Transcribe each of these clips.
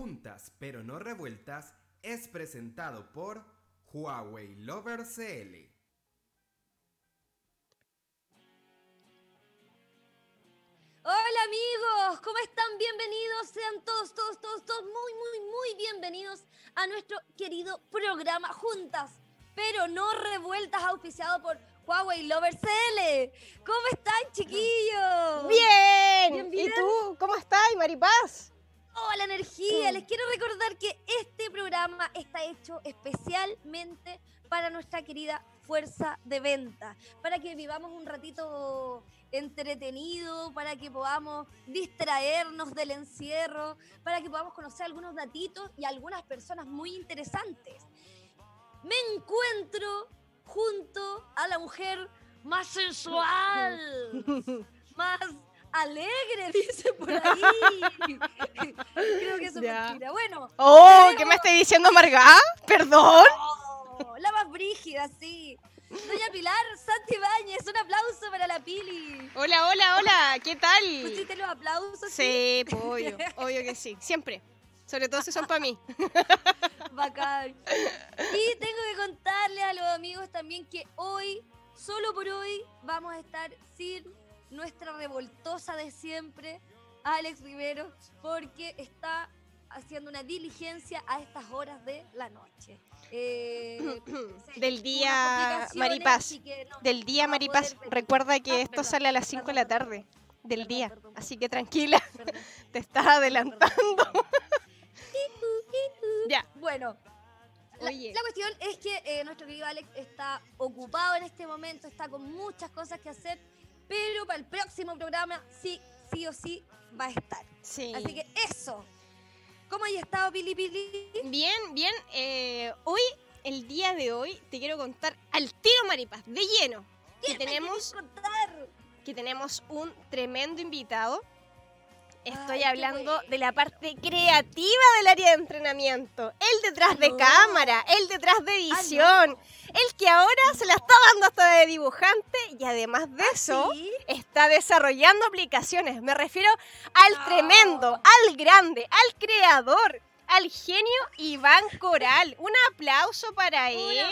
Juntas pero no revueltas es presentado por Huawei Lover CL. Hola amigos, ¿cómo están? Bienvenidos, sean todos, todos, todos, todos muy, muy, muy bienvenidos a nuestro querido programa Juntas, pero no revueltas, auspiciado por Huawei Lover CL. ¿Cómo están, chiquillos? Bien. ¿Y tú? ¿Cómo estás, Maripaz? Oh, la energía. Les quiero recordar que este programa está hecho especialmente para nuestra querida fuerza de venta, para que vivamos un ratito entretenido, para que podamos distraernos del encierro, para que podamos conocer algunos datitos y algunas personas muy interesantes. Me encuentro junto a la mujer más sensual, más alegre, dice por ahí. Creo que eso es mentira. Bueno. Oh, ¿qué me estoy diciendo, Marga? ¿Perdón? Oh, la más brígida, sí. Doña Pilar Santi Báñez, un aplauso para la Pili. Hola, hola, hola, ¿qué tal? ¿Pusiste los aplausos? Sí, pues, obvio, obvio que sí, siempre. Sobre todo si son para mí. Bacán. Y tengo que contarles a los amigos también que hoy, solo por hoy, vamos a estar sin nuestra revoltosa de siempre, Alex Rivero, porque está haciendo una diligencia a estas horas de la noche. Eh, del día Maripaz. del día Maripaz. Recuerda que ah, esto sale a las 5 de la tarde del día. Así que tranquila, te estás adelantando. ya. Bueno, la, cuestión es que eh, nuestro querido Alex está ocupado en este momento, está con muchas cosas que hacer pero para el próximo programa sí, sí o sí va a estar. Sí. Así que eso. ¿Cómo has estado, Pili Pili? Bien, bien. Eh, hoy, el día de hoy, te quiero contar al tiro maripaz, de lleno. ¿Qué que tenemos, contar? Que tenemos un tremendo invitado Estoy hablando de la parte creativa del área de entrenamiento. El detrás de cámara, el detrás de edición, el que ahora se la está dando hasta de dibujante y además de ¿Ah, eso está desarrollando aplicaciones. Me refiero al tremendo, al grande, al creador, al genio Iván Coral. Un aplauso para él.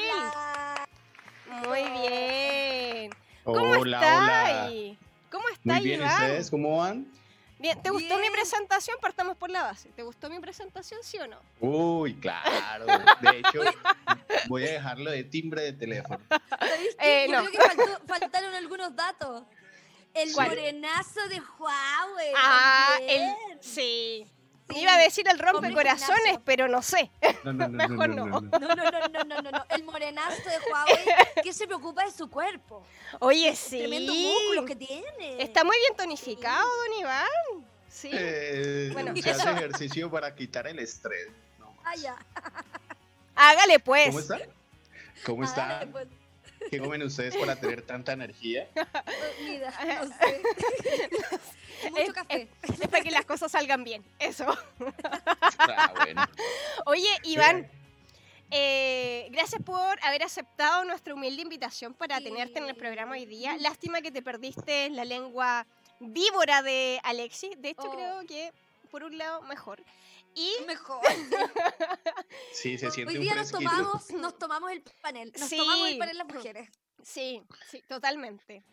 Muy bien. ¿Cómo está? ¿Cómo está Muy bien, ¿ustedes cómo van? Bien, ¿te gustó mi presentación? Partamos por la base. ¿Te gustó mi presentación, sí o no? Uy, claro. De hecho, voy a dejarlo de timbre de teléfono. Eh, no. Creo que faltaron algunos datos. El morenazo de Huawei. Ah, el, sí. Iba a decir el rompecorazones, pero no sé. No, no, no, Mejor no. No, no, no, no, no, El morenazo de Huawei que se preocupa de su cuerpo. Oye, sí. Tremendo músculo que tiene. Está muy bien tonificado, don Iván. Sí. Eh, bueno, se hace ejercicio para quitar el estrés. Ah, ya. Hágale pues. ¿Cómo está? ¿Cómo está? Pues. ¿Qué comen ustedes para tener tanta energía? Mira, no sé. Mucho café. Es, para que las cosas salgan bien, eso. Ah, bueno. Oye, Iván, eh, gracias por haber aceptado nuestra humilde invitación para tenerte en el programa hoy día. Lástima que te perdiste la lengua víbora de Alexis. De hecho, creo oh. que por un lado mejor. Y mejor. Sí, se siente Hoy día nos tomamos, nos tomamos el panel. Nos tomamos el panel las mujeres. Sí, sí, totalmente.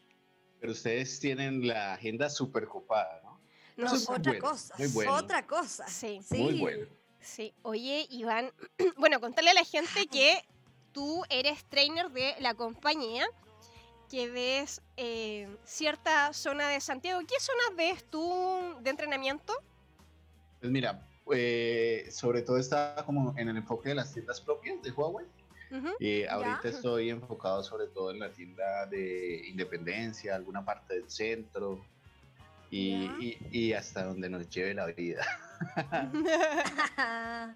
Pero ustedes tienen la agenda súper copada, ¿no? No, otra cosa. Muy bueno. Otra cosa. Sí. sí. Muy bueno. Sí. Oye, Iván, bueno, contarle a la gente que tú eres trainer de la compañía, que ves eh, cierta zona de Santiago. ¿Qué zonas ves tú de entrenamiento? Pues mira, eh, sobre todo está como en el enfoque de las tiendas propias de Huawei. Y ahorita estoy enfocado sobre todo en la tienda de Independencia, alguna parte del centro y, y, hasta donde nos lleve la vida.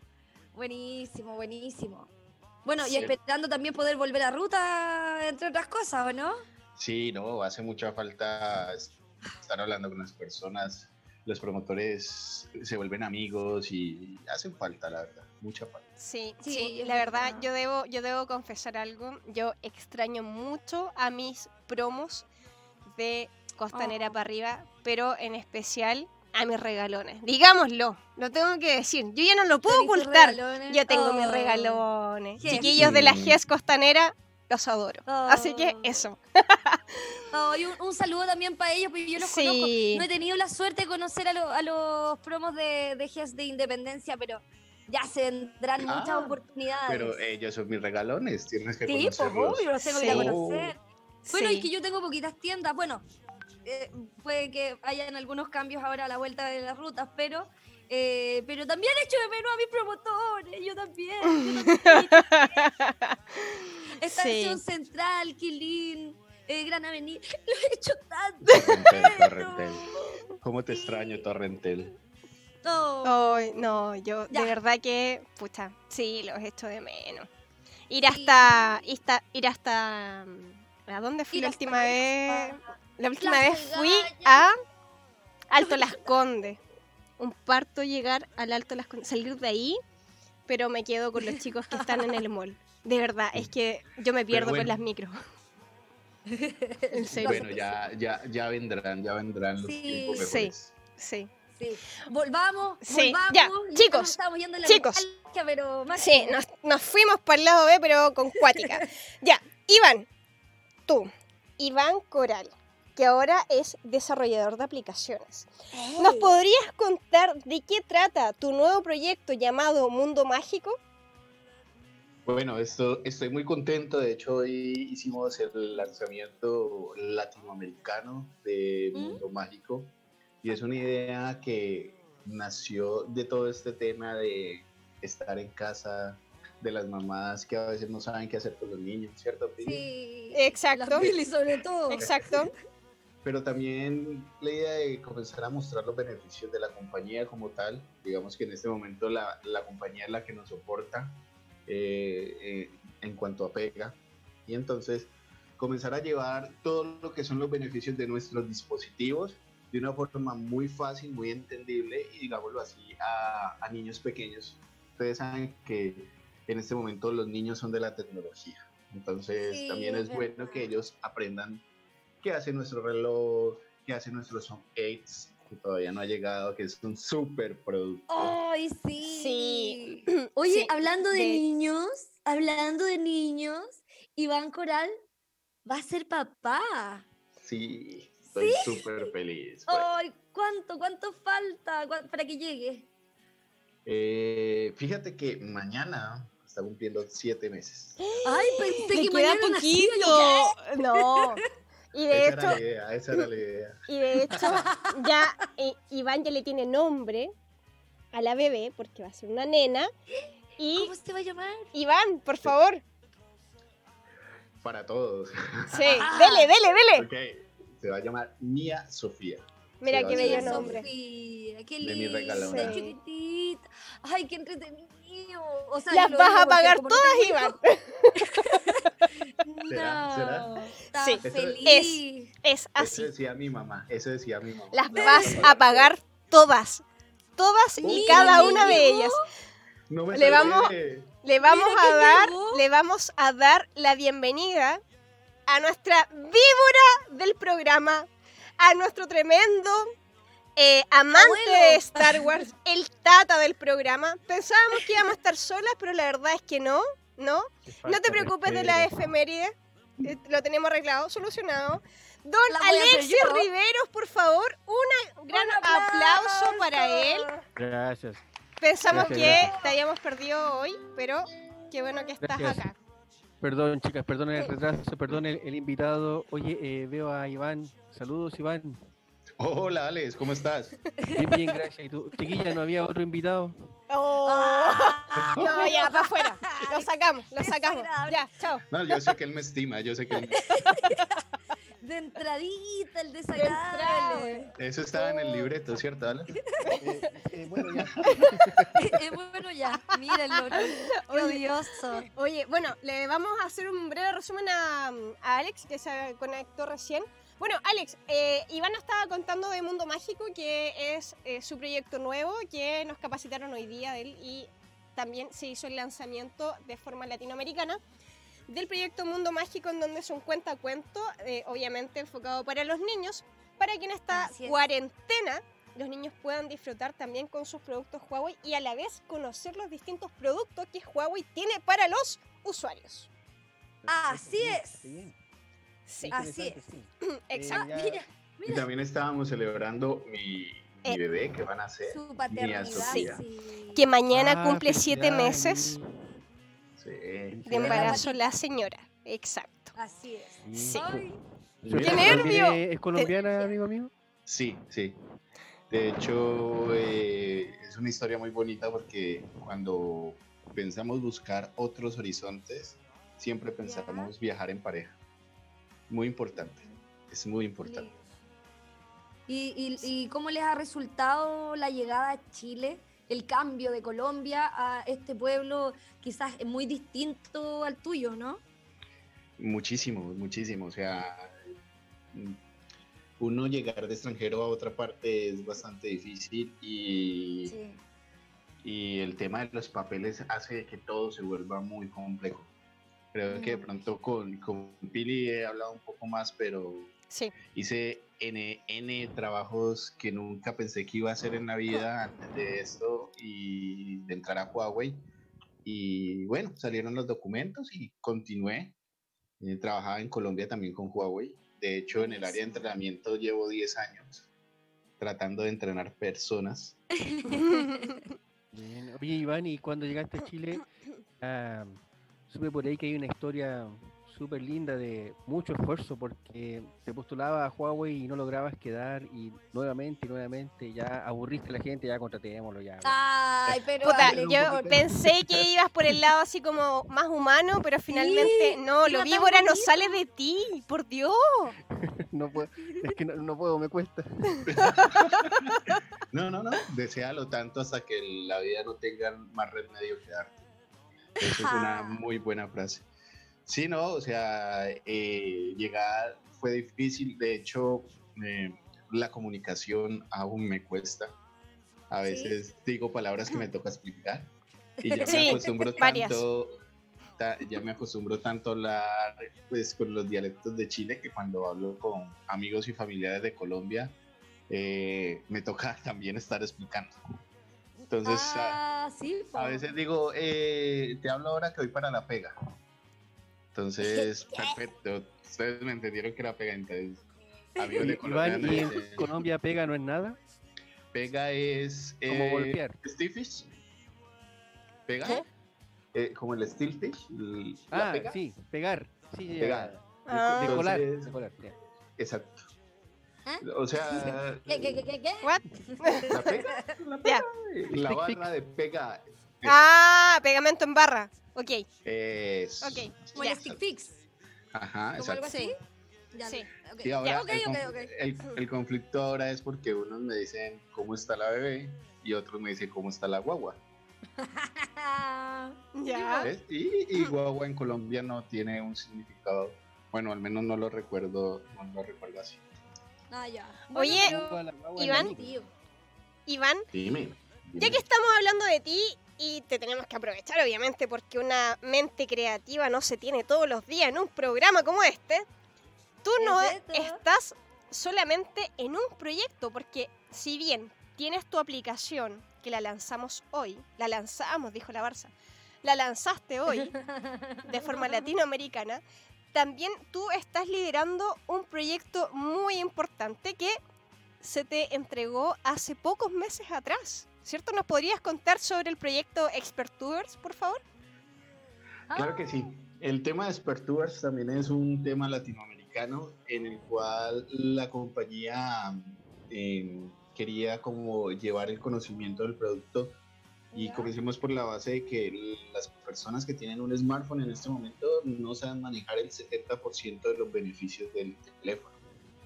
buenísimo, buenísimo. Bueno, y esperando también poder volver a ruta, entre otras cosas, ¿o no? Sí, no, hace mucha falta estar hablando con las personas. Los promotores se vuelven amigos y hacen falta, la verdad mucha falta. Sí, sí, la verdad, yo debo, yo debo confesar algo. Yo extraño mucho a mis promos de Costanera oh. para arriba, pero en especial a mis regalones. Digámoslo, lo tengo que decir. Yo ya no lo puedo ¿Tenés tus ocultar. regalones? Yo tengo mis Oh. regalones. Chiquillos de la. GES Costanera, los adoro. Así que Oh. eso. Oh, y un, un saludo también para ellos, porque yo los Sí. conozco. No he tenido la suerte de conocer a, lo- a los promos de, de GES de Independencia, pero ya se vendrán Ah, muchas oportunidades. Pero ellos son mis regalones, tienes que sí, pues conocerlos. obvio, los tengo que ir a Sí. conocer. Bueno, Sí. y que yo tengo poquitas tiendas. Bueno, eh, puede que hayan algunos cambios ahora a la vuelta de las rutas, pero eh, pero también echo de menos a mis promotores. Yo también. Yo también. Estación Central, Quilín, eh, Gran Avenida. Lo he hecho tanto. Torrentel. ¿Cómo te extraño, Torrentel? No. Ay, no, yo Ya. de verdad que, pucha, sí, los echo de menos. Ir Sí. hasta, ir hasta, ir hasta, mm, ¿a dónde fui Ir la última vez? La última Plaza vez fui a Alto Las Condes. Un parto llegar al Alto Las salir de ahí, pero me quedo con los chicos que están en el mall. De verdad, es que yo me pierdo bueno. con las micros. En serio. Bueno, ya, ya, ya vendrán, ya vendrán los Sí. tiempos Sí. mejores. Sí. Sí. Volvamos, Sí, volvamos. ya, chicos, estamos yendo la chicos. nostalgia, pero más Sí, nos, nos fuimos para el lado B, pero con cuática. ya, Iván, tú, Iván Coral, que ahora es desarrollador de aplicaciones. ¿Nos podrías contar de qué trata tu nuevo proyecto llamado Mundo Mágico? Bueno, esto, estoy muy contento. De hecho, hoy hicimos el lanzamiento latinoamericano de ¿Mm? Mundo Mágico. Y es una idea que nació de todo este tema de estar en casa, de las mamás que a veces no saben qué hacer con los niños, ¿cierto? Pili? Sí. Exacto. Las Pili sobre todo. Exacto. Pero también la idea de comenzar a mostrar los beneficios de la compañía como tal. Digamos que en este momento la, la compañía es la que nos soporta eh, eh, en cuanto a pega. Y entonces comenzar a llevar todo lo que son los beneficios de nuestros dispositivos de una forma muy fácil, muy entendible y digámoslo así a, a niños pequeños. Ustedes saben que en este momento los niños son de la tecnología. Entonces Sí, también es es bueno verdad. que ellos aprendan qué hace nuestro reloj, qué hace nuestro Son 8, que todavía no ha llegado, que es un super producto. Ay, sí. Sí. Oye, Sí, hablando de, de- niños, hablando de niños, Iván Coral va a ser papá. Sí, estoy súper feliz. pues. Ay, ¿cuánto, cuánto falta ¿Cuán- para que llegue? Eh, fíjate que mañana está cumpliendo siete meses. Ay, pensé Te que queda mañana poquito. No. Y de esa hecho, era la idea, esa era la idea. y de hecho, ya eh, Iván ya le tiene nombre a la bebé porque va a ser una nena. Y ¿Cómo se va a llamar? Iván, por favor. Para todos. Sí, Ah. dele, dele, dele. Ok, Se va a llamar Mía Sofía. Mira Sí, qué bello ser Sofía, nombre. qué De mi linda, regalona. chiquitita. Ay, qué entretenido. O sea, Las vas a pagar todas, Iván. ¿Será? ¿Será? Sí. Eso- feliz. Es Eso así. decía mi mamá, eso decía mi mamá. Las vas a pagar todas. Todas y cada ¿qué una de llegó? ellas. No me Le vamos-. Le vamos a dar, llegó. le vamos a dar la bienvenida a nuestra víbora del programa, a nuestro tremendo eh, amante Abuelo. de Star Wars, el tata del programa. Pensábamos que íbamos a estar solas, pero la verdad es que no, ¿no? No te preocupes de la efeméride, eh, lo tenemos arreglado, solucionado. Don Alexis. Riveros, por favor, un gran Un aplauso para él. Gracias. Pensamos Gracias, que gracias. te habíamos perdido hoy, pero qué bueno que estás Gracias. acá. Perdón, chicas, perdón el retraso, perdón el, el invitado. Oye, eh, veo a Iván. Saludos, Iván. Hola, Alex, ¿cómo estás? Bien, bien, gracias. ¿Y tú? Chiquilla, ¿no había otro invitado? Ah. No, ya, para afuera. Lo sacamos, lo sacamos. Ya, chao. No, yo sé que él me estima, yo sé que él me... De entradita, el desagradable. Eso estaba en el libreto, ¿cierto, Alex? Eh, bueno, ya. Eh, bueno, ya, mírenlo. Odioso. Oye, bueno, le vamos a hacer un breve resumen a, a Alex, que se conectó recién. Bueno, Alex, eh, Iván nos estaba contando de Mundo Mágico, que es eh, su proyecto nuevo, que nos capacitaron hoy día de él y también se hizo el lanzamiento de forma latinoamericana del proyecto Mundo Mágico, en donde es un cuentacuento, eh, obviamente enfocado para los niños, para que en esta es. cuarentena los niños puedan disfrutar también con sus productos Huawei y a la vez conocer los distintos productos que Huawei tiene para los usuarios. Así es. Sí. Así es. Exacto. Mira, Y también estábamos celebrando mi, mi Eh, bebé que van a hacer. Su paternidad. Sí. Que mañana Ah, cumple siete meses de embarazo la señora. Exacto. Así es. Sí. Ay, ¿Su ¡Qué nervio! ¿Es colombiana, amigo mío? Sí, sí. De hecho, eh, es una historia muy bonita porque cuando pensamos buscar otros horizontes, siempre pensamos viajar en pareja. Muy importante, es muy importante. ¿Y, y, y cómo les ha resultado la llegada a Chile? El cambio de Colombia a este pueblo quizás muy distinto al tuyo, ¿no? Muchísimo, muchísimo. O sea, uno llegar de extranjero a otra parte es bastante difícil y, Sí. y el tema de los papeles hace que todo se vuelva muy complejo. Creo que de pronto con, con Pili he hablado un poco más, pero Sí. hice N, N trabajos que nunca pensé que iba a hacer en la vida antes de esto y de entrar a Huawei. Y bueno, salieron los documentos y continué. Eh, trabajaba en Colombia también con Huawei. De hecho, en el área de entrenamiento llevo 10 años tratando de entrenar personas. Bien. Oye, Iván, y cuando llegaste a Chile, ah, supe por ahí que hay una historia súper linda de mucho esfuerzo porque te postulaba a Huawei y no lograbas quedar y nuevamente y nuevamente ya aburriste a la gente, ya contratémoslo ya. Ay, pero Puta, yo pensé que ibas por el lado así como más humano, pero finalmente no, lo víbora no sale de ti, por Dios. No puedo, es que no, no puedo, me cuesta. No, no, no. Desealo tanto hasta que la vida no tenga más remedio que darte. Esa es una muy buena frase. Sí, no, o sea, eh, llegar fue difícil. De hecho, eh, la comunicación aún me cuesta. A ¿Sí? veces digo palabras que me toca explicar. Y ya me Sí, acostumbro varias. tanto. ta- ya me acostumbro tanto a hablar pues, con los dialectos de Chile que cuando hablo con amigos y familiares de Colombia eh, me toca también estar explicando. Entonces, a- ah, sí, po. a veces digo, eh, te hablo ahora que voy para la pega. Entonces, perfecto. Ustedes me entendieron que era pega. Entonces, amigos de Colombia Iván, ¿y en Colombia pega no es nada? pega es. Como eh, golpear. Steel fish. ¿Pega? ¿Qué? Eh, como el steel fish. l- la Ah, pega. sí, pegar. Sí. Pegar. De, Ah. de colar, Entonces- de colar, ya. Exacto. ¿Ah? O sea, ¿Qué, qué, qué? What? la pega, la, Ya. pega, la barra de pega. Ah, pegamento en barra. Ok, Es. ok. Como ya. el stick fix. Ajá, ¿Como algo exacto. así? Ya, Sí. ok. Y ahora el, conflicto ahora es porque unos me dicen cómo está la bebé y otros me dicen cómo está la guagua. Ya. ¿ves? Y, y guagua en Colombia no tiene un significado. Bueno, al menos no lo recuerdo, no lo recuerdo así. Ah, ya. Oye, pero- Iván. Iván, Dime. ya que estamos hablando de ti y te tenemos que aprovechar, obviamente, porque una mente creativa no se tiene todos los días en un programa como este, tú no estás solamente en un proyecto, porque si bien tienes tu aplicación que la lanzamos hoy, la lanzamos, dijo la Barça, la lanzaste hoy de forma latinoamericana, también tú estás liderando un proyecto muy importante que se te entregó hace pocos meses atrás, ¿cierto? ¿Nos podrías contar sobre el proyecto Expert Tours, por favor? Claro que sí. El tema de Expert Tours también es un tema latinoamericano en el cual la compañía eh, quería como llevar el conocimiento del producto y comencemos por la base de que las personas que tienen un smartphone en este momento no saben manejar el 70% de los beneficios del teléfono.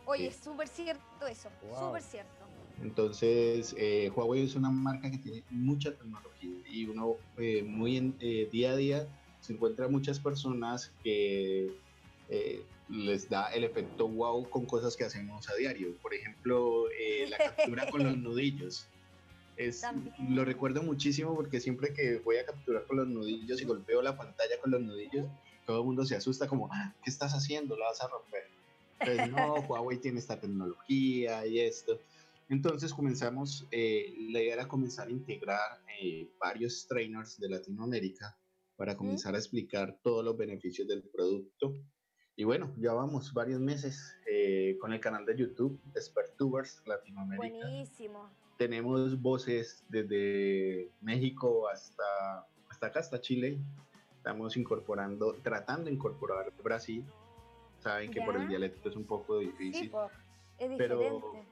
Oye, Sí. súper cierto eso. Wow. Súper cierto. Entonces, eh, Huawei es una marca que tiene mucha tecnología y uno eh, muy en- eh, día a día se encuentra muchas personas que eh, les da el efecto wow con cosas que hacemos a diario. Por ejemplo, eh, la captura con los nudillos. Es, También. lo recuerdo muchísimo porque siempre que voy a capturar con los nudillos y golpeo la pantalla con los nudillos, todo el mundo se asusta como, "Ah, ¿qué estás haciendo? La vas a romper. Pues no, Huawei tiene esta tecnología y esto. Entonces comenzamos, eh, la idea era comenzar a integrar eh, varios trainers de Latinoamérica para comenzar a explicar todos los beneficios del producto. Y bueno, ya vamos varios meses eh, con el canal de YouTube, Expertubers Latinoamérica. Buenísimo. Tenemos voces desde México hasta, hasta acá, hasta Chile. Estamos incorporando, tratando de incorporar Brasil. Saben que por el dialecto es un poco Sí, difícil. es Pero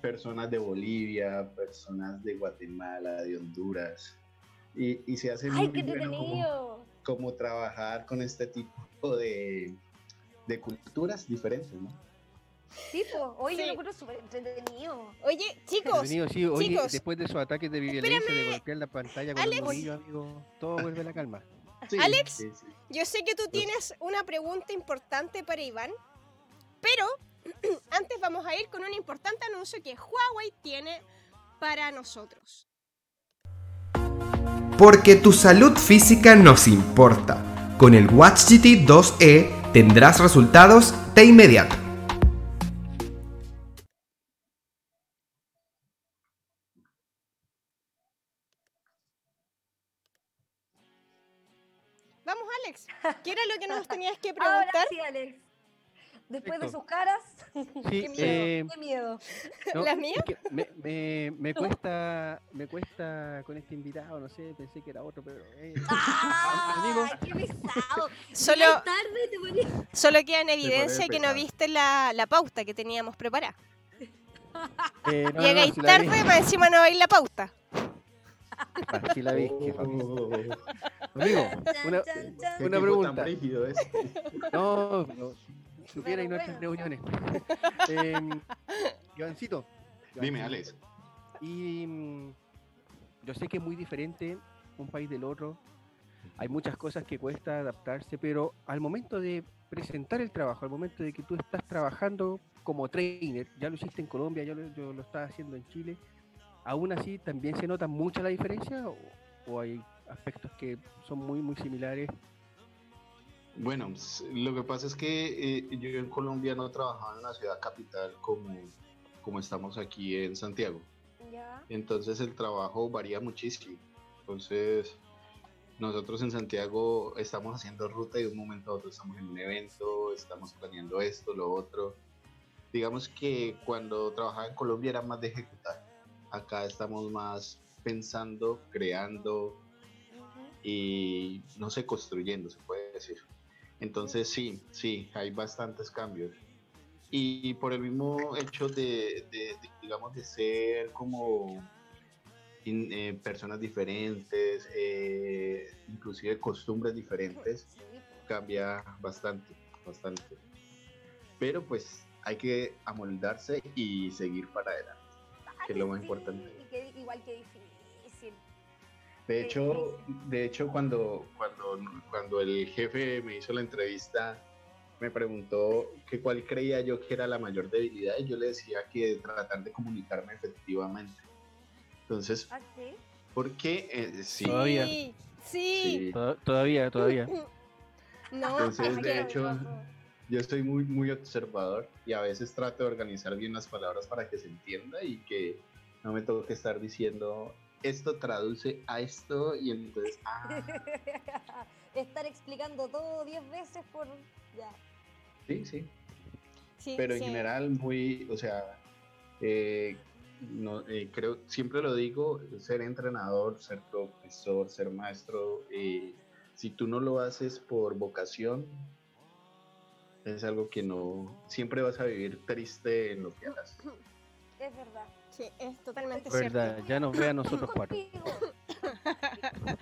personas de Bolivia, personas de Guatemala, de Honduras. Y, y se hace ¡Ay, muy bueno como, como trabajar con este tipo de, de culturas diferentes, ¿no? Sí, po. Hoy yo Sí. lo encuentro súper entretenido. Oye, chicos, Entretenido, sí, oye, chicos. después de esos ataques de violencia, de golpear la pantalla con Alex. el nudillo, amigo, todo vuelve a la calma. Sí, Alex. sí, sí. yo sé que tú tienes una pregunta importante para Iván, pero antes vamos a ir con un importante anuncio que Huawei tiene para nosotros. Porque tu salud física nos importa. Con el Watch GT 2E tendrás resultados de inmediato. Que tenías que Ahora preguntar? sí, Alex. Después de sus caras, Sí, qué miedo, eh, qué miedo. no, ¿Las es mías? que me, me, me cuesta, me cuesta con este invitado, no sé, pensé que era otro, pero... eh, amigo. ¡Ay, qué pesado! Solo, Llegáis tarde te solo queda en evidencia que no viste la, la pauta que teníamos preparada. eh, no, no, no, Llegáis tarde, más encima no veis la pauta. Ah, sí la vi, jefa. Oh, Amigo, una, pregunta. tan brígido es. no, no, supiera y nuestras bueno. reuniones. Em, Ivancito. Dime, Alex. Y mm, yo sé que es muy diferente un país del otro. Hay muchas cosas que cuesta adaptarse, pero al momento de presentar el trabajo, al momento de que tú estás trabajando como trainer, ya lo hiciste en Colombia, ya lo, yo lo estaba haciendo en Chile, aún así también se nota mucha la diferencia o, o hay aspectos que son muy muy similares. Bueno, lo que pasa es que eh, yo en Colombia no trabajaba en la ciudad capital como, como estamos aquí en Santiago. Ya. Entonces el trabajo varía muchísimo. Entonces nosotros en Santiago estamos haciendo ruta y de un momento a otro estamos en un evento, estamos planeando esto, lo otro. Digamos que cuando trabajaba en Colombia era más de ejecutar. Acá estamos más pensando, creando y no sé, construyendo, se puede decir. Entonces sí, sí, hay bastantes cambios. Y por el mismo hecho de, de- de, digamos, de ser como in- eh, personas diferentes, eh, inclusive costumbres diferentes, cambia bastante, bastante. Pero pues hay que amoldarse y seguir para adelante, que es lo más Sí, importante. y que- igual que difícil. De hecho, de hecho cuando, cuando, cuando el jefe me hizo la entrevista, me preguntó que cuál creía yo que era la mayor debilidad y yo le decía que tratar de comunicarme efectivamente. Entonces, ¿Ah, sí? ¿por qué? Eh, sí, Todavía. Sí, sí. sí. Toda- Todavía, todavía. No, Entonces, es de hecho, yo estoy muy, muy observador y a veces trato de organizar bien las palabras para que se entienda y que no me tengo que estar diciendo esto traduce a esto y entonces, ah, Estar explicando todo 10 veces por. Ya. sí, sí. sí, pero en general muy, o sea, eh, no, eh, creo, siempre lo digo, ser entrenador, ser profesor, ser maestro, eh, si tú no lo haces por vocación, es algo que no, siempre vas a vivir triste en lo que hagas. Es verdad. Sí, es totalmente Verdad, cierto. ya nos ve a nosotros cuatro.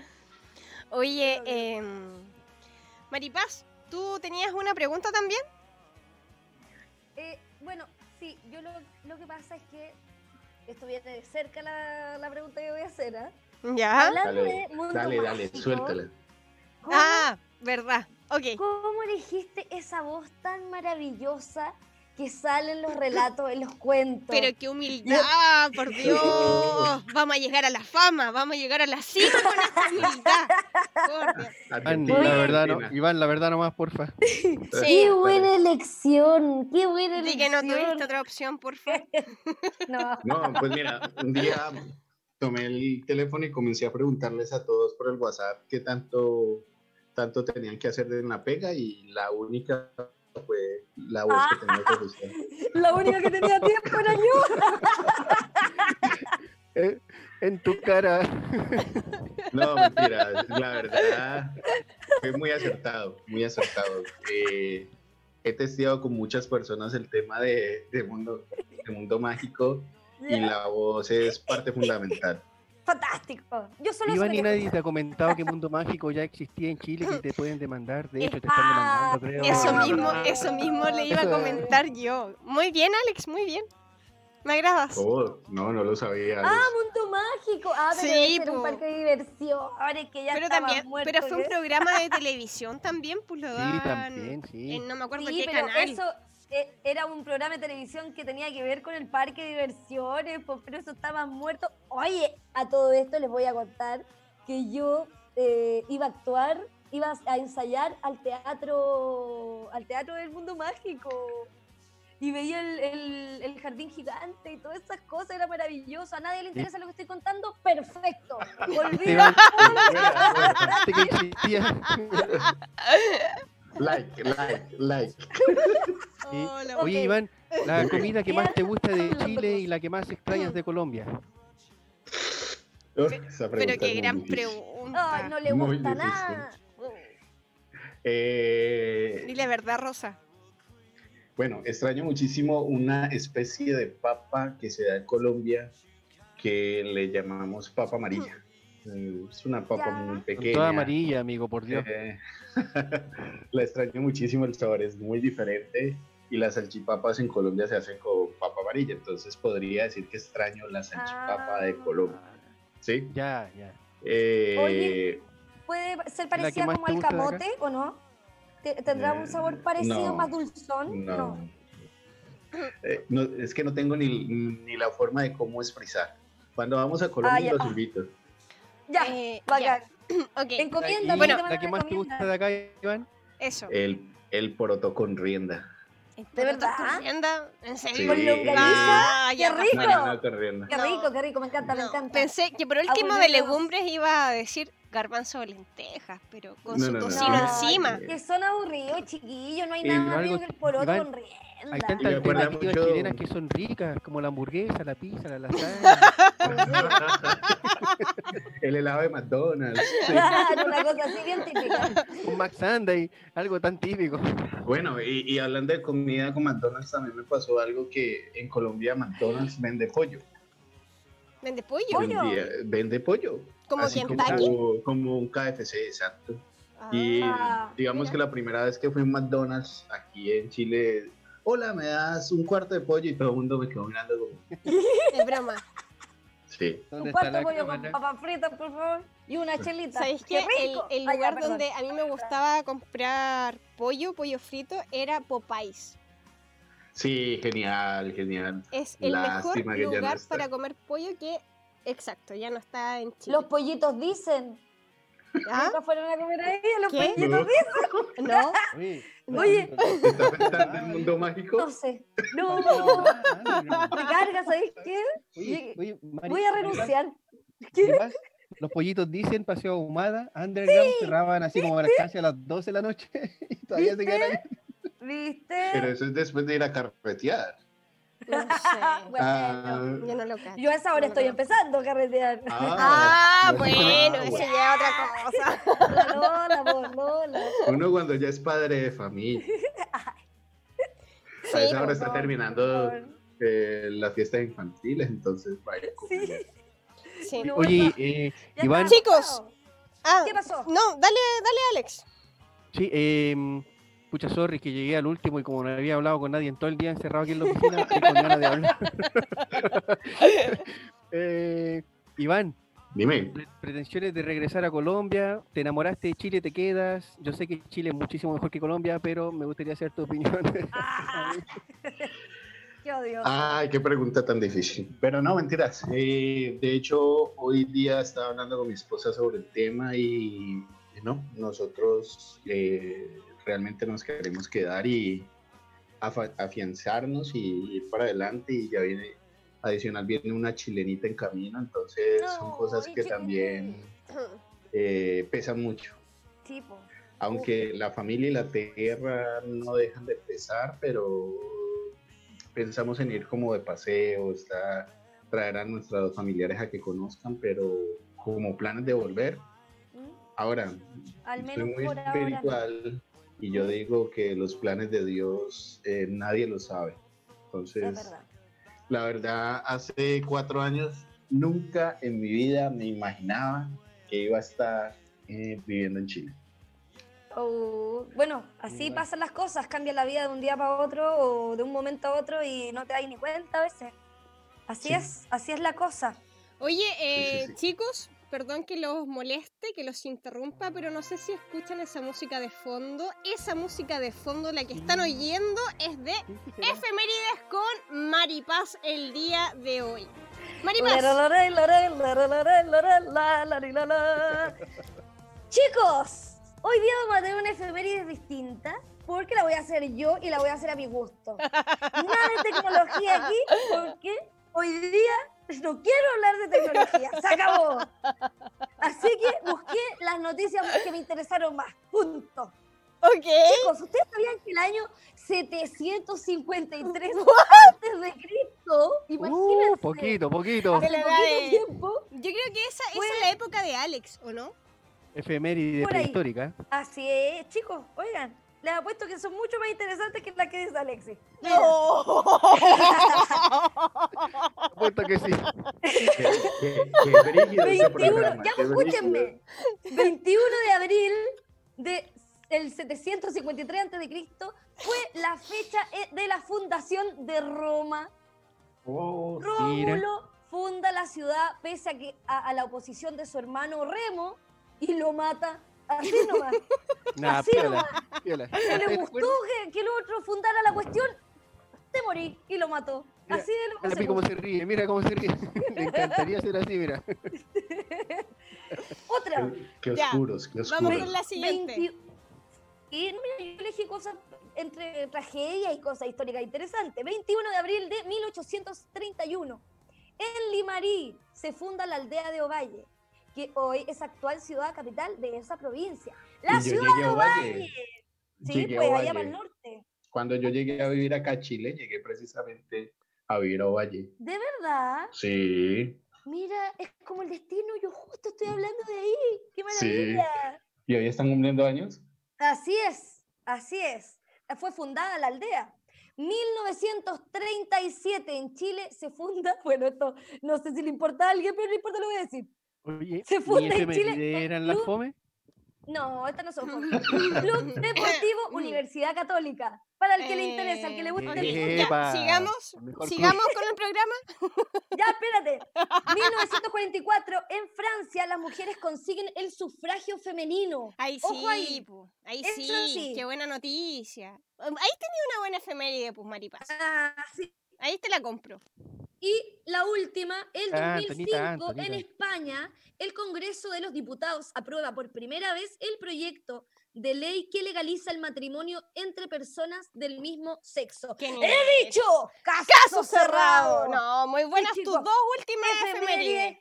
Oye, em, Maripaz, ¿tú tenías una pregunta también? Eh, bueno, sí, yo lo, lo que pasa es que esto viene de cerca la, la pregunta que voy a hacer, ¿ah? Ya. Hablando Dale, de mundo dale, dale, mágico, suéltala. ¿cómo, Ah, verdad. Ok. ¿Cómo elegiste esa voz tan maravillosa que sale en los relatos, en los cuentos? Pero qué humildad, por Dios. Vamos a llegar a la fama, vamos a llegar a la cima con esta humildad. La verdad no. Iván, la verdad nomás, porfa. Qué buena elección, qué buena elección. que no tuviste otra opción, por favor. No. No, pues mira, un día tomé el teléfono y comencé a preguntarles a todos por el WhatsApp qué tanto, tanto tenían que hacer en la pega y la única fue la voz que tenía que usar. La única que tenía tiempo era yo. Eh, en tu cara. No, mentira, la verdad fue muy acertado, muy acertado. Eh, he testeado con muchas personas el tema de, de mundo, de mundo mágico y la voz es parte fundamental. Fantástico. Yo solo Iván y nadie te ha comentado que Mundo Mágico ya existía en Chile, que te pueden demandar. De hecho, te están Ah, demandando, creo. Eso mismo, eso mismo le iba a comentar yo. Muy bien, Alex, muy bien. Me agradas. Oh, no, no lo sabía. Ah, Mundo Mágico. Ah, pero Sí, debe ser un parque de diversión. Ahora es que ya Pero también, muerto, pero fue un programa de televisión también, pues lo Sí, dan también, sí. en no me acuerdo Sí, qué pero canal. eso era un programa de televisión que tenía que ver con el parque de diversiones, pues, pero eso estaba muerto. Oye, a todo esto les voy a contar que yo eh, iba a actuar, iba a ensayar al teatro, al teatro del mundo mágico. Y veía el, el- el jardín gigante y todas esas cosas, era maravilloso. A nadie le interesa lo que estoy contando, perfecto. Volví Like, like, like. Sí. Hola, Oye. Iván, la comida que más te gusta de Chile y la que más extrañas de Colombia. Pero pregunta qué gran difícil. pregunta. Ay, no le gusta nada. Eh, Dile verdad, Rosa. Bueno, extraño muchísimo una especie de papa que se da en Colombia que le llamamos papa amarilla. Es una papa Ya. muy pequeña. toda amarilla, amigo, por Dios. Eh, la extraño muchísimo, el sabor es muy diferente y las salchipapas en Colombia se hacen con papa amarilla, entonces podría decir que extraño la salchipapa de Ah. Colombia. ¿Sí? Ya, ya. Eh, Oye. ¿Puede ser parecida como al camote o no? ¿Te- ¿Tendrá un Eh, sabor parecido, no, más dulzón? No. Eh, no, es que no tengo ni, ni la forma de cómo expresar. Cuando vamos a Colombia Ah, los invito. Ya, Eh, bacán. Ok, Encomienda, Y- Bueno, ¿La que más te encomienda. gusta de acá, Iván? eso. El, el poroto con rienda. ¿De verdad? ¿Corrienda? ¿En Sí. serio? ¿Con longaniza? Ah, ¡Qué ya, rico! No, no, con rienda. Qué rico, qué rico, me encanta, me encanta. Pensé que por último de legumbres iba a decir garbanzo o lentejas, pero con No, su no, no. tocino No, encima. Que son aburridos, chiquillos, no hay Y nada más rico que el poroto con Hay tantas alternativas mucho- chilenas que son ricas, como la hamburguesa, la pizza, la lasaña. el helado de McDonald's. Sí. Claro, una cosa así bien típica. un Max Sunday, algo tan típico. Bueno, y, y hablando de comida con McDonald's, también me pasó algo que en Colombia McDonald's vende pollo. ¿Vende pollo? Pollo. Vende pollo. ¿Como así como, como un KFC, exacto. Y Ah, digamos mira. que la primera vez que fui a McDonald's aquí en Chile, hola, me das un cuarto de pollo y todo el mundo me quedó mirando como, Es broma. sí. ¿Dónde Un cuarto de pollo con cámara? papas fritas, por favor. Y una chelita. ¿Sabéis ¡Qué qué? El, lugar donde a mí me gustaba comprar pollo, pollo frito, era Popeyes. Sí, genial, genial. Es el Lástima mejor lugar para comer pollo que... Exacto, ya no está en Chile. Los pollitos dicen. ¿Ah? Nunca fueron a comer ahí, los ¿Qué? pollitos No. dicen. ¿No? Oye, Oye. ¿Está pensando en el mundo mágico? No sé. No, Ah, me carga, ¿sabéis qué? Oye, oye, Mari, Voy a renunciar. ¿qué? Los pollitos dicen paseo ahumada, underground, cerraban así como casi a las 12 de la noche y todavía se quedan ahí. ¿Viste? Pero eso es después de ir a carretear. No sé. Bueno, Ah, Yo no lo cacho. yo a esa hora No estoy empezando a carretear. Ah, Ah, bueno, ah, eso ya es otra cosa. La Lola, por Lola. Uno cuando ya es padre de familia. Sí, a esa hora está terminando eh, las fiestas infantiles, entonces vaya. Sí. Sí. No, Oye, no. eh, Iván. Chicos. Ah, ¿Qué pasó? no, dale, dale, Alex. sí, eh, pucha, sorry, que llegué al último y como no había hablado con nadie en todo el día encerrado aquí en la oficina, con ganas de hablar. Eh, Iván, Dime. pre- pretensiones de regresar a Colombia, te enamoraste de Chile, te quedas. Yo sé que Chile es muchísimo mejor que Colombia, pero me gustaría saber tu opinión. Ah. Qué odio. Ay, qué pregunta tan difícil. Pero no, mentiras. Eh, de hecho, hoy día estaba hablando con mi esposa sobre el tema y, y no, nosotros eh, realmente nos queremos quedar y afianzarnos y ir para adelante y ya viene adicional viene una chilenita en camino, entonces son cosas que también eh, pesan mucho. Aunque la familia y la tierra no dejan de pesar, pero pensamos en ir como de paseo, está, traer a nuestros familiares a que conozcan, pero como planes de volver. ¿Mm? Ahora, Al menos soy muy espiritual y yo digo que los planes de Dios eh, nadie lo sabe. Entonces, la verdad, hace cuatro años nunca en mi vida me imaginaba que iba a estar eh, viviendo en Chile. Oh, bueno, así pasan las cosas, cambia la vida de un día para otro o de un momento a otro y no te das ni cuenta a veces. Así es, así es la cosa. Oye, eh, chicos, perdón que los moleste, que los interrumpa, pero no sé si escuchan esa música de fondo. Esa música de fondo, la que están oyendo, es de Efemérides con Maripaz el día de hoy. Maripaz. Chicos, hoy día vamos a tener una efemérides distinta porque la voy a hacer yo y la voy a hacer a mi gusto. Nada de tecnología aquí porque hoy día no quiero hablar de tecnología, se acabó. Así que busqué las noticias que me interesaron más. Punto. Ok. Chicos, ¿ustedes sabían que el año 753 antes de Cristo, imagínense. Uh, poquito, poquito. Hace poquito tiempo. Yo creo que esa, esa es la época de Alex, ¿o no? Efeméride prehistórica. Así es, chicos, oigan, les apuesto que son mucho más interesantes que las que dice Alexis. No. apuesto que sí. Qué, 21, ya escúchenme. 21 de abril de el 753 a.C. fue la fecha eh, de la fundación de Roma. Oh, Rómulo funda la ciudad pese a que a la oposición de su hermano Remo y lo mata Así nomás. Nah, Así nomás. Piola. Que le gustó que, el otro fundara la cuestión, te morí y lo mató. así de lo que Mira cómo se ríe, mira cómo se ríe. Me encantaría ser así, mira. Otra. Qué, oscuros, qué oscuros. Vamos con la siguiente. Y mira, yo elegí cosas entre tragedia y cosas históricas interesantes. 21 de abril de 1831. En Limarí se funda la aldea de Ovalle que hoy es actual ciudad capital de esa provincia. La ciudad de Ovalle. Sí, pues allá para el norte. Cuando yo llegué a vivir acá a Chile, llegué precisamente a vivir a Ovalle. ¿De verdad? Sí. Mira, es como el destino, yo justo estoy hablando de ahí. ¡Qué maravilla! ¿Y hoy están cumpliendo años? Así es, así es. Fue fundada la aldea. 1937 en Chile se funda, bueno, esto no sé si le importa a alguien, pero no importa, lo voy a decir. Oye, se funda en Chile. ¿Eran las FOME? No, estas no son FOME. Club Deportivo Universidad Católica. Para el que le interesa, al que le guste el sigamos, sigamos con el programa. Ya, espérate. 1944, en Francia, las mujeres consiguen el sufragio femenino. Ahí sí, ahí, ahí sí, qué buena noticia. Ahí tenía una buena efeméride, pues, Maripaz. Ah, sí. Ahí te la compro. Y la última, el 2005, en España, el Congreso de los Diputados aprueba por primera vez el proyecto de ley que legaliza el matrimonio entre personas del mismo sexo. ¡He dicho! ¡Caso, cerrado! No, muy buenas tus dos últimas efemérides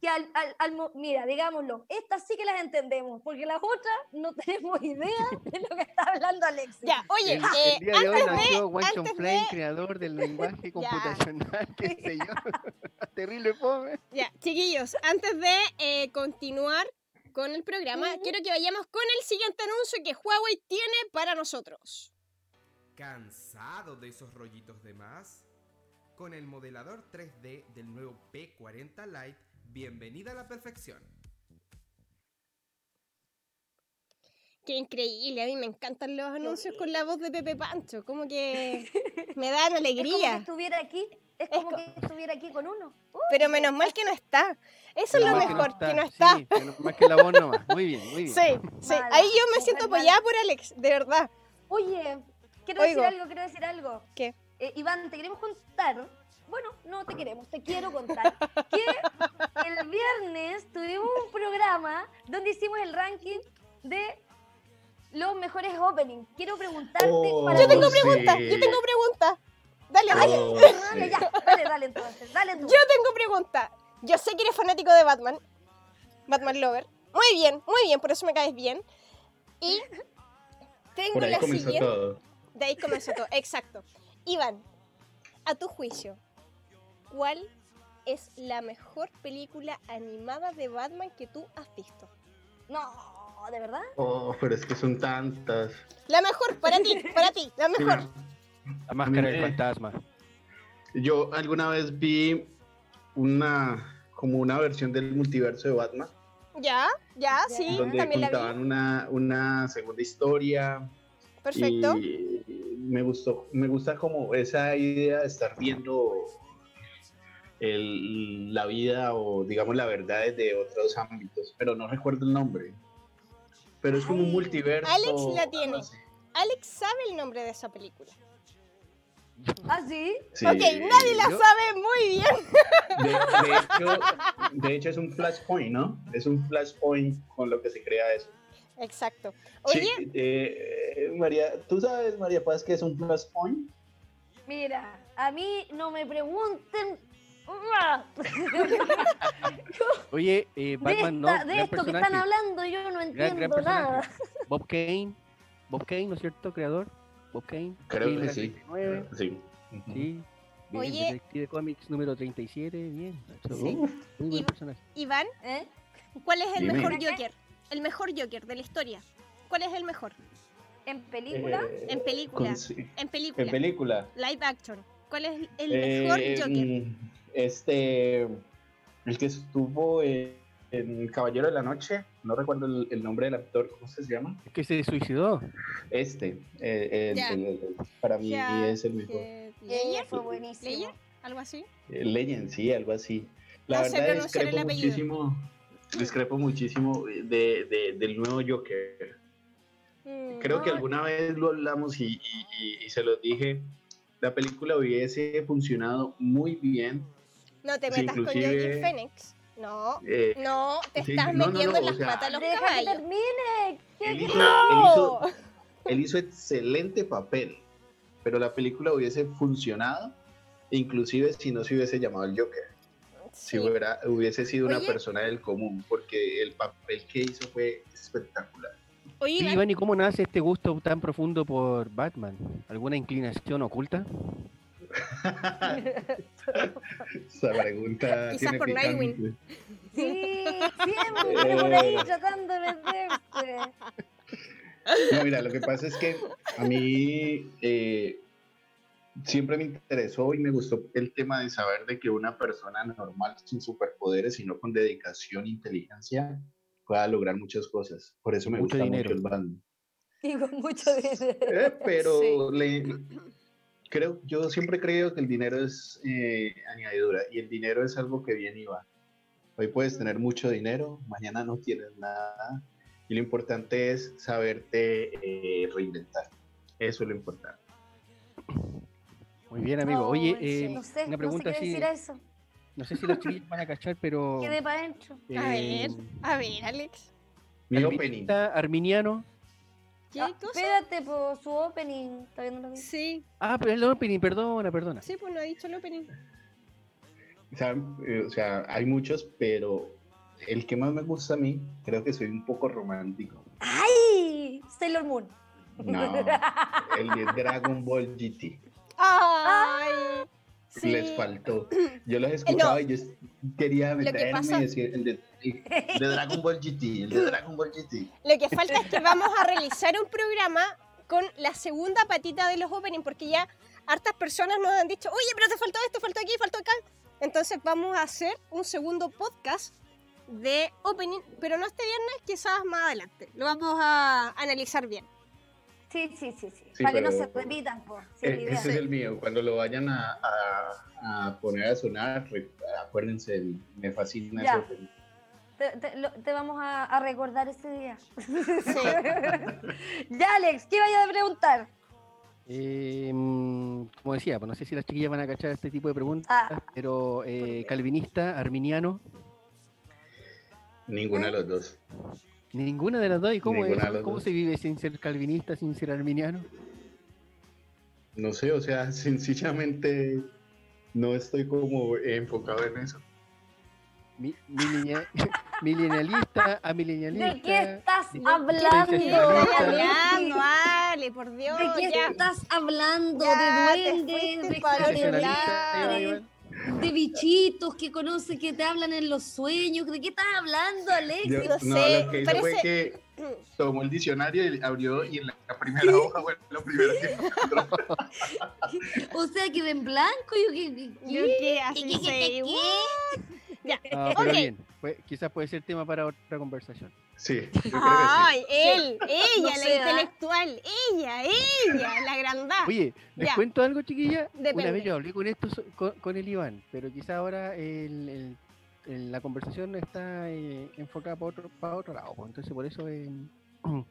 que al, al, mira, digámoslo, estas sí que las entendemos, porque las otras no tenemos idea de lo que está hablando Alexis. Ya, oye, el, eh, el día de hoy nació Wanchon Flame, creador del lenguaje computacional, qué sé yo, terrible fome. Ya, chiquillos, antes de eh, continuar con el programa, quiero que vayamos con el siguiente anuncio que Huawei tiene para nosotros. ¿Cansado de esos rollitos de más? Con el modelador 3D del nuevo P40 Lite Bienvenida a la perfección. Qué increíble, a mí me encantan los anuncios con la voz de Pepe Pancho, como que me dan alegría. Es como que estuviera aquí, es como que estuviera aquí con uno. Pero menos mal que no está. Eso es lo mejor, que no está. Sí, más que la voz nomás. Muy bien, muy bien. Sí, sí. Ahí yo me siento apoyada por Alex, de verdad. Oye, quiero decir algo, quiero decir algo. ¿Qué? Eh, Iván, te queremos contar bueno, no te queremos, te quiero contar que el viernes tuvimos un programa donde hicimos el ranking de los mejores openings. Quiero preguntarte. Oh, para Yo tengo preguntas, sí. yo tengo preguntas. Dale, dale. Oh, Dale, sí. ya, dale, dale entonces, dale tú. Yo tengo pregunta. Yo sé que eres fanático de Batman. Batman Lover. Muy bien, muy bien, por eso me caes bien. Y tengo Por ahí la comenzó siguiente. todo. De ahí comenzó todo, exacto. Iván, a tu juicio, ¿cuál es la mejor película animada de Batman que tú has visto? No, ¿de verdad? Oh, pero es que son tantas. La mejor, para ti, para ti, la mejor. Mira, La máscara del Eh. fantasma. Yo alguna vez vi una como una versión del multiverso de Batman, Ya, ya, sí, donde también la contaban vi. una, una segunda historia. Perfecto. Y me gustó, me gusta como esa idea de estar viendo el- la vida o digamos la verdad desde otros ámbitos, pero no recuerdo el nombre. Pero es como un multiverso. Alex la tiene. así. Alex sabe el nombre de esa película. ¿Ah, sí? Sí. Ok, nadie la yo- sabe muy bien. De, de hecho, de hecho es un flashpoint, ¿no? Es un flashpoint con lo que se crea eso. Exacto. Sí, Oye, eh, María, ¿tú sabes, María Paz, qué es un flashpoint? Mira, a mí no me pregunten Oye, eh, de, Batman no, esta- de gran esto que personaje. están hablando, yo no Gran, entiendo gran nada. personaje. Bob Kane. Bob Kane, ¿no es cierto? Creador. Bob Kane. Creo Kane que de sí. 39, Sí. Ujú. Sí. Bien, Oye. Detective Comics número 37, bien. Sí. Muy buen personaje. Iván, ¿Eh? ¿cuál es el Dime. mejor Joker? El mejor Joker de la historia. ¿Cuál es el mejor? ¿En película? Eh, En película. con-. En película. En película. Live action. ¿Cuál es el mejor Eh, Joker? Este, el que estuvo en, en Caballero de la Noche, no recuerdo el, el nombre del actor, ¿cómo se llama? Que se suicidó. Este, eh, el- Ya. el- el- para mí Ya, es el mejor. ¿Leyer? fue buenísimo. ¿Leyer? ¿Algo así? Eh, Legend, sí, algo así. La No verdad discrepo muchísimo, discrepo muchísimo de, de- del nuevo Joker. Mm, Creo que alguna vez lo hablamos y, y- y- y se los dije. La película hubiese funcionado muy bien. No te metas con Joaquin Phoenix. No, eh, no, te Sí, estás no, no, metiendo no, en las o sea- patas los caballos. termine. ¿Qué- él, ¡No! hizo- él hizo excelente papel, pero la película hubiese funcionado, inclusive si no se hubiese llamado el Joker, si hubiera, hubiese sido una persona del común, porque el papel que hizo fue espectacular. Oye, Iván, ¿y cómo nace este gusto tan profundo por Batman? ¿Alguna inclinación oculta? Esa pregunta Quizás tiene por picante. Nightwing. Sí, siempre por ahí tratando de meterse. No, mira, lo que pasa es que a mí eh, siempre me interesó y me gustó el tema de saber de que una persona normal sin superpoderes, sino con dedicación e inteligencia, pueda lograr muchas cosas. Por eso me Mucho gusta dinero. mucho el Batman. Y con mucho dinero. Eh, pero Sí. le, creo, yo siempre creo que el dinero es eh, añadidura y el dinero es algo que viene y va. Hoy puedes tener mucho dinero, mañana no tienes nada y lo importante es saberte eh, reinventar. Eso es lo importante. Muy bien, amigo. No, Oye, sí. eh, No sé, una no sé pregunta qué así. decir a eso. No sé si los chiquillos van a cachar, pero. Quedé para adentro. A eh, ver, a ver, Alex. Mi opening. calvinista, arminiano. ¿Qué Ah, cosa? espérate, por su opening. Todavía no lo vi. Sí, Ah, pero el opening, perdona, perdona. sí, pues no ha dicho el opening. O sea, eh, o sea, hay muchos, pero el que más me gusta a mí, creo que soy un poco romántico. ¡Ay! Sailor Moon. No, el de Dragon Ball GT. ¡Ay! Sí. Les faltó. Yo los escuchaba y yo quería meterme pasa- y decir el de, el de Dragon Ball GT, el de Dragon Ball GT. Lo que falta es que vamos a realizar un programa con la segunda patita de los openings, porque ya hartas personas nos han dicho, oye, pero te faltó esto, faltó aquí, faltó acá. Entonces vamos a hacer un segundo podcast de opening, pero no este viernes, quizás más adelante. Lo vamos a analizar bien. Sí, sí, sí, sí. Sí, para que no se repitan, pues. Sí, E- ese es el mío. Cuando lo vayan a, a- a poner a sonar, acuérdense, me fascina Ya. ese opening. Te, te- lo- te vamos a, a recordar ese día. Sí. ya, Alex, ¿qué vaya a preguntar? Eh, mm, como decía, pues no sé si las chiquillas van a cachar este tipo de preguntas, Ah. pero eh, calvinista, arminiano, Ninguno ¿Eh? de los dos. Ninguna de las dos. ¿Y cómo, Ninguna es? ¿Cómo dos. se vive sin ser calvinista, sin ser arminiano? No sé, o sea, sencillamente no estoy como enfocado en eso. Mi, milenia- milenialista a milenialista. ¿De qué estás ¿De qué hablando? Por Dios, ¿De qué ya. estás hablando? Ya, ¿De duendes? ¿De de bichitos que conoce que te hablan en los sueños. ¿De qué estás hablando, Alexis? Yo- no sé, lo que hizo fue que tomó el diccionario y abrió y en la primera hoja fue lo primero que encontró. O sea, que en blanco. Yo, ¿qué, Yo qué, qué, qué. Ya. Ah, pero bien. Pues, quizás puede ser tema para otra conversación. Sí, yo creo que sí. Ay, él, ella, No la ¿ah? intelectual, ella, ella, la grandad. Oye, ¿les Ya. cuento algo, chiquilla? Una Depende. vez yo hablé con esto con, con el Iván, pero quizá ahora el- el- el- la conversación está eh, enfocada para otro, para otro lado. pues, Entonces, por eso eh, lo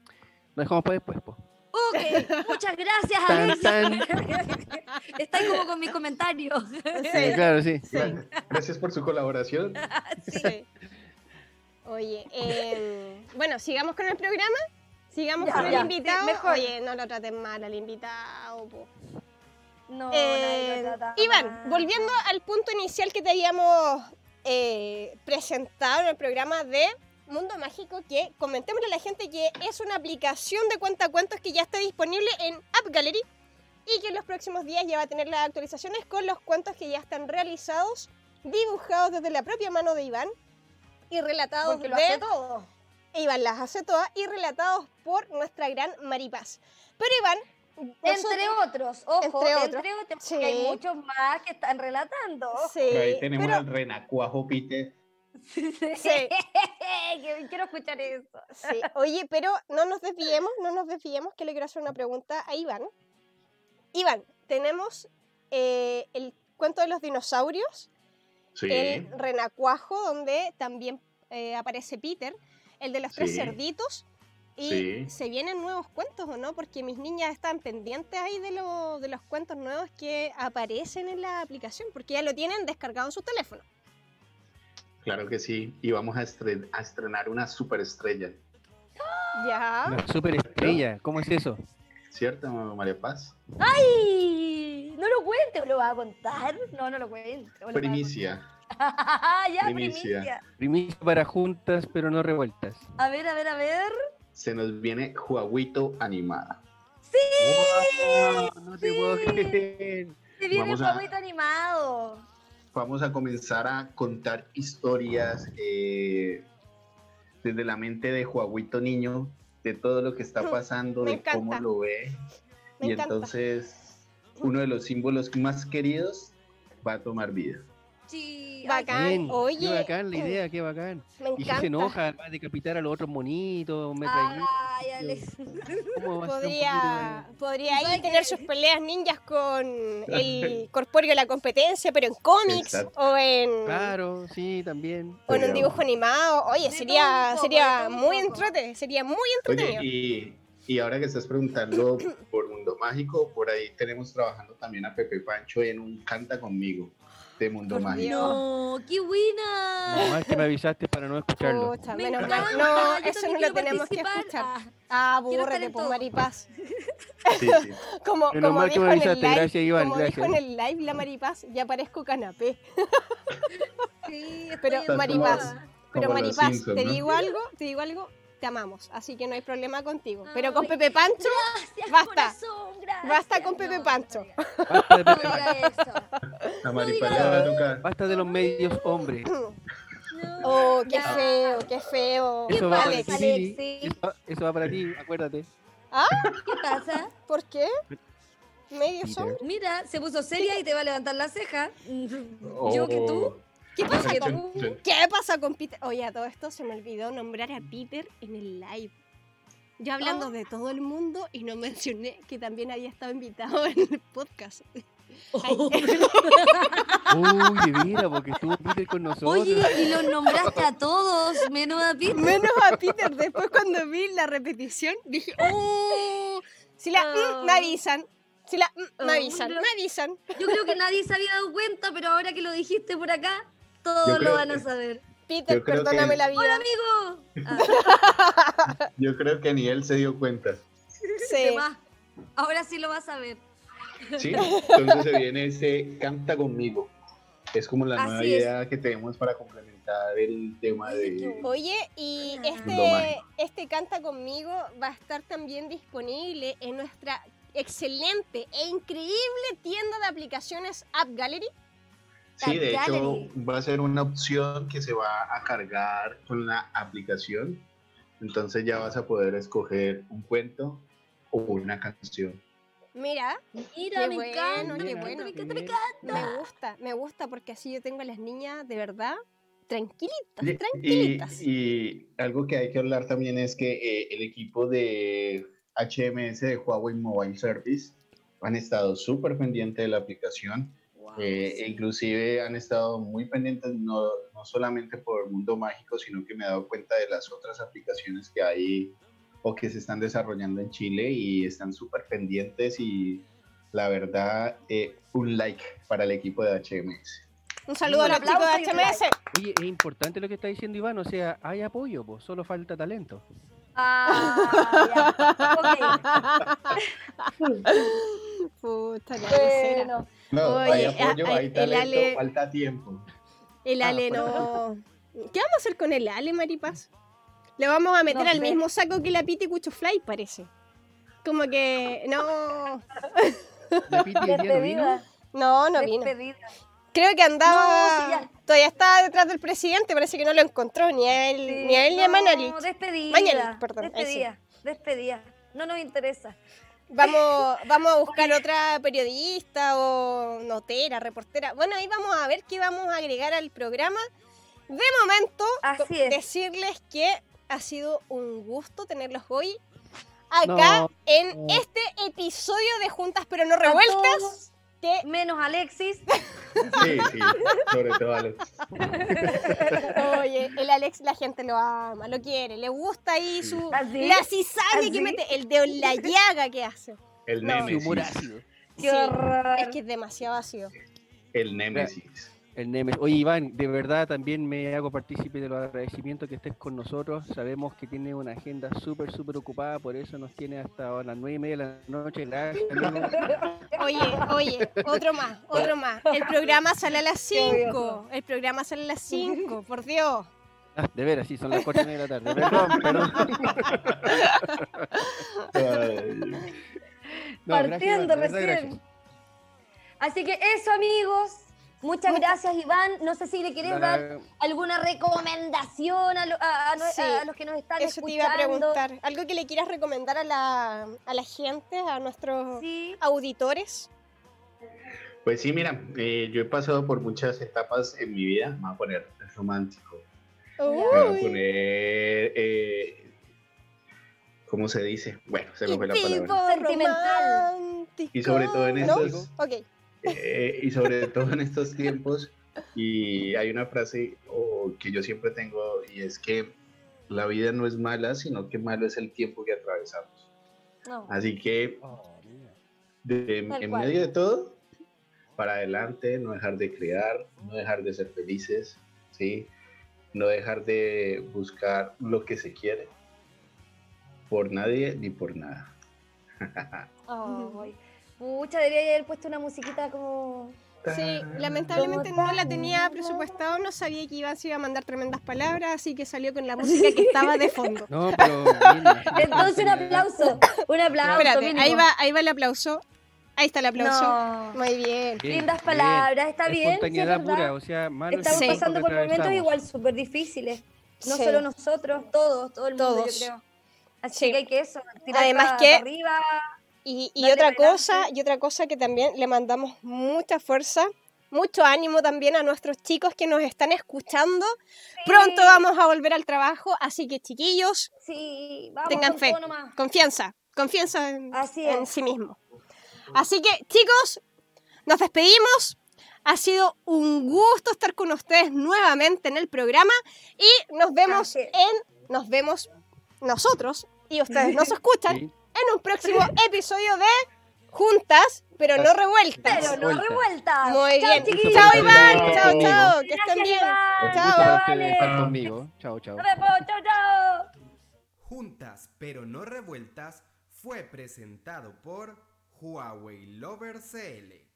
dejamos para después. Pues. Ok, muchas gracias, Alexis. Está como con mis comentarios. Eh, claro, sí. Gracias por su colaboración. Sí. Oye, em, bueno, sigamos con el programa. Sigamos Ya, con el invitado. sí, mejor. Oye, no lo traten mal al invitado. po. No, Eh, nadie lo trata Iván, mal. volviendo al punto inicial que te habíamos eh, presentado en el programa de Mundo Mágico, que comentémosle a la gente que es una aplicación de cuentacuentos que ya está disponible en App Gallery y que en los próximos días ya va a tener las actualizaciones con los cuentos que ya están realizados, dibujados desde la propia mano de Iván y relatados Porque lo de hace todo. Iván las hace todas y relatados por nuestra gran Maripaz. Pero Iván, nosotros- Entre otros, ojo, Entre entre otros. otros, Sí. hay muchos más que están relatando. Sí, Pero ahí tenemos pero- al renacuajo Peter. Sí. Que Quiero escuchar eso. Sí, oye, pero no nos desviemos, no nos desviemos, que le quiero hacer una pregunta a Iván. Iván, tenemos eh, el cuento de los dinosaurios, Sí. el renacuajo, donde también eh, aparece Peter, el de los tres Sí. cerditos, y Sí. se vienen nuevos cuentos, ¿o no? Porque mis niñas están pendientes ahí de, lo- de los cuentos nuevos que aparecen en la aplicación, porque ya lo tienen descargado en su teléfono. Claro que sí. Y vamos a estrenar una superestrella. Ya. Una superestrella. ¿Cómo es eso? ¿Cierto, María Paz? ¡Ay! No lo cuente, ¿o lo va a contar? No, no lo cuente. ¿o lo va a Primicia. ya, Primicia. primicia. Para juntas, pero no revueltas. A ver, a ver, a ver. Se nos viene Juaguito animada. ¡Wow! No te puedo Sí. creer. Se viene Vamos un a- animado. Vamos a comenzar a contar historias eh, desde la mente de Juaguito niño, de todo lo que está pasando, Me de cómo lo ve. Me y encanta. entonces uno de los símbolos más queridos va a tomar vida. Sí. Bacán. Bien, Oye, qué bacán la idea, qué bacán. Me Y encanta. si se enoja, va a decapitar a los otros monitos. Ay, Alex. ¿Cómo va a ser un Podría, poquito podría ¿Sabes ahí tener sus peleas ninjas con el corpóreo de la competencia, pero en cómics Exacto. o en, de- Claro, sí, también. o en un dibujo animado. Oye, De todo sería, sería de muy entretenido, sería muy Oye, entretenido. y, y ahora que estás preguntando por Mundo Mágico, por ahí tenemos trabajando también a Pepe Pancho en un Canta conmigo de Mundo Por Mágico. No, qué buena. Menos mal que me avisaste para no escucharlo. Pucha, Me menos encanta, mal. No, eso no lo tenemos que escuchar. Ah, en pues. Maripaz. Sí, sí. Como, Menos como mal que dijo me en el avisaste, live, gracias, Iván, como dijo en gracias. el live la Maripaz, ya parezco canapé. sí, Pero, Maripaz. Pero Maripaz, Simpsons, te ¿no? digo algo, te digo algo, te amamos, así que no hay problema contigo. Pero con Pepe Pancho, Gracias, Basta. corazón, gracias. Basta con Pepe No, Pancho. Basta de, Pepe Pancho, basta los medios hombres. No. Oh, qué Ya. feo, qué feo. Eso va para ti, Alexis. Lili. Eso, eso va para ti, acuérdate. ¿Qué pasa? ¿Por qué? Medio Peter. son. Mira, se puso seria y te va a levantar la ceja. Oh. Yo que tú. ¿Qué pasa con. ¿Qué pasa con Peter? Oye, a todo esto se me olvidó nombrar a Peter en el live. Yo hablando Oh. de todo el mundo y no mencioné que también había estado invitado en el podcast. Uy, de vida, porque estuvo Peter con nosotros. Oye, y los nombraste a todos, menos a Peter. Menos a Peter. Después cuando vi la repetición dije, ¡oh! Si la mm, me Oh. avisan. Si la mm, me Oh, avisan, me avisan. Yo creo que nadie se había dado cuenta, pero ahora que lo dijiste por acá, todos Yo lo van a saber. Peter, perdóname la vida. ¡Hola, amigo! Ah. Yo creo que ni él se dio cuenta. Sí. Ahora sí lo vas a ver. Sí, entonces se viene ese canta conmigo. Es como la nueva idea que tenemos para complementar el tema de. Oye, y este, este Canta conmigo va a estar también disponible en nuestra excelente e increíble tienda de aplicaciones App Gallery. Sí, de hecho va a ser una opción que se va a cargar con la aplicación. Entonces ya vas a poder escoger un cuento o una canción. Mira, mira, me encanta, qué bueno. Me, encanta, me, me gusta, me gusta porque así yo tengo a las niñas de verdad tranquilitas, tranquilitas. Y, algo que hay que hablar también es que eh, el equipo de HMS de Huawei Mobile Service han estado súper pendientes de la aplicación. Eh, inclusive han estado muy pendientes no, no solamente por el mundo mágico, sino que me he dado cuenta de las otras aplicaciones que hay o que se están desarrollando en Chile y están súper pendientes y la verdad, eh, un like para el equipo de HMS. Un saludo al equipo de HMS. Oye, es importante lo que está diciendo Iván, o sea, hay apoyo, pues, solo falta talento. Ah, Puta, bueno. No, hay apoyo, hay talento, falta tiempo. El ah, Ale no. ¿Qué vamos a hacer con el Ale, Maripaz? Le vamos a meter al mismo saco que la Piti Fly, parece. Como que no. ¿La Piti no vino? No, no vino. Creo que andaba. todavía estaba detrás del presidente, parece que no lo encontró, ni a él, ni a él ni a Manalich. No, despedida. perdón. Despedida, despedida. No nos interesa. Vamos, vamos a buscar otra periodista o notera, reportera. Bueno, ahí vamos a ver qué vamos a agregar al programa. De momento, decirles que ha sido un gusto tenerlos hoy acá en este episodio de Juntas pero no revueltas. Que... Menos Alexis. Sí, sí, sobre todo Alex. Oye, el Alex la gente lo ama, lo quiere, le gusta ahí su... La cizaña que mete, el de la llaga que hace. El no. Nemesis. Qué horror. Es que es demasiado ácido. El Nemesis. El Nemes. Oye, Iván, de verdad también me hago partícipe de los agradecimientos que estés con nosotros. Sabemos que tiene una agenda súper, súper ocupada, por eso nos tiene hasta las nueve y media de la noche. Oye, oye, otro más, otro más. El programa sale a las cinco. El programa sale a las cinco, por Dios. Ah, de veras, sí, son las cuatro y media de la tarde. Perdón, perdón. Partiendo recién. Así que eso, amigos. Muchas gracias, Iván. No sé si le querés dar alguna recomendación a, los que nos están eso escuchando. Te iba a preguntar. ¿Algo que le quieras recomendar a la, gente, a nuestros auditores? Pues sí, mira, eh, yo he pasado por muchas etapas en mi vida. Me voy a poner romántico. Me voy a poner. Eh, ¿Cómo se dice? Bueno, se me fue la palabra. Sentimental. Y sobre todo en estos. Eh, y sobre todo en estos tiempos, y hay una frase que yo siempre tengo y es que la vida no es mala, sino que malo es el tiempo que atravesamos. Así que en medio de todo, para adelante, no dejar de crear, no dejar de ser felices, ¿sí? no dejar de buscar lo que se quiere por nadie ni por nada. Pucha, debería haber puesto una musiquita como. Sí, lamentablemente no la tenía presupuestado, no sabía que Iván se iba a mandar tremendas palabras, así que salió con la música que estaba de fondo. No, pero. Entonces un aplauso, un aplauso. Espérate, ahí va, ahí va el aplauso. Ahí está el aplauso. Muy bien. Lindas palabras, está bien. Espontaneidad pura, o sea, malo Estamos pasando por momentos igual súper difíciles. No solo nosotros, todos, todo el mundo, todos. yo creo. Así que hay que eso, tirar Además que arriba y, otra cosa, y otra cosa que también le mandamos mucha fuerza, mucho ánimo también a nuestros chicos que nos están escuchando. Pronto vamos a volver al trabajo, así que chiquillos, tengan fe, confianza, confianza en, en sí mismos. Así que chicos, nos despedimos. Ha sido un gusto estar con ustedes nuevamente en el programa y nos vemos en nos vemos nosotros y ustedes nos escuchan en un próximo episodio de juntas, pero no revueltas. Pero no revueltas. Muy Chao, bien. chiquillos. Chao, Iván. Chao, Chao. Que estén bien. Chao. vale. Chao, chao. Nos vemos. Chao, chao. Juntas pero no revueltas fue presentado por Huawei Lover CL.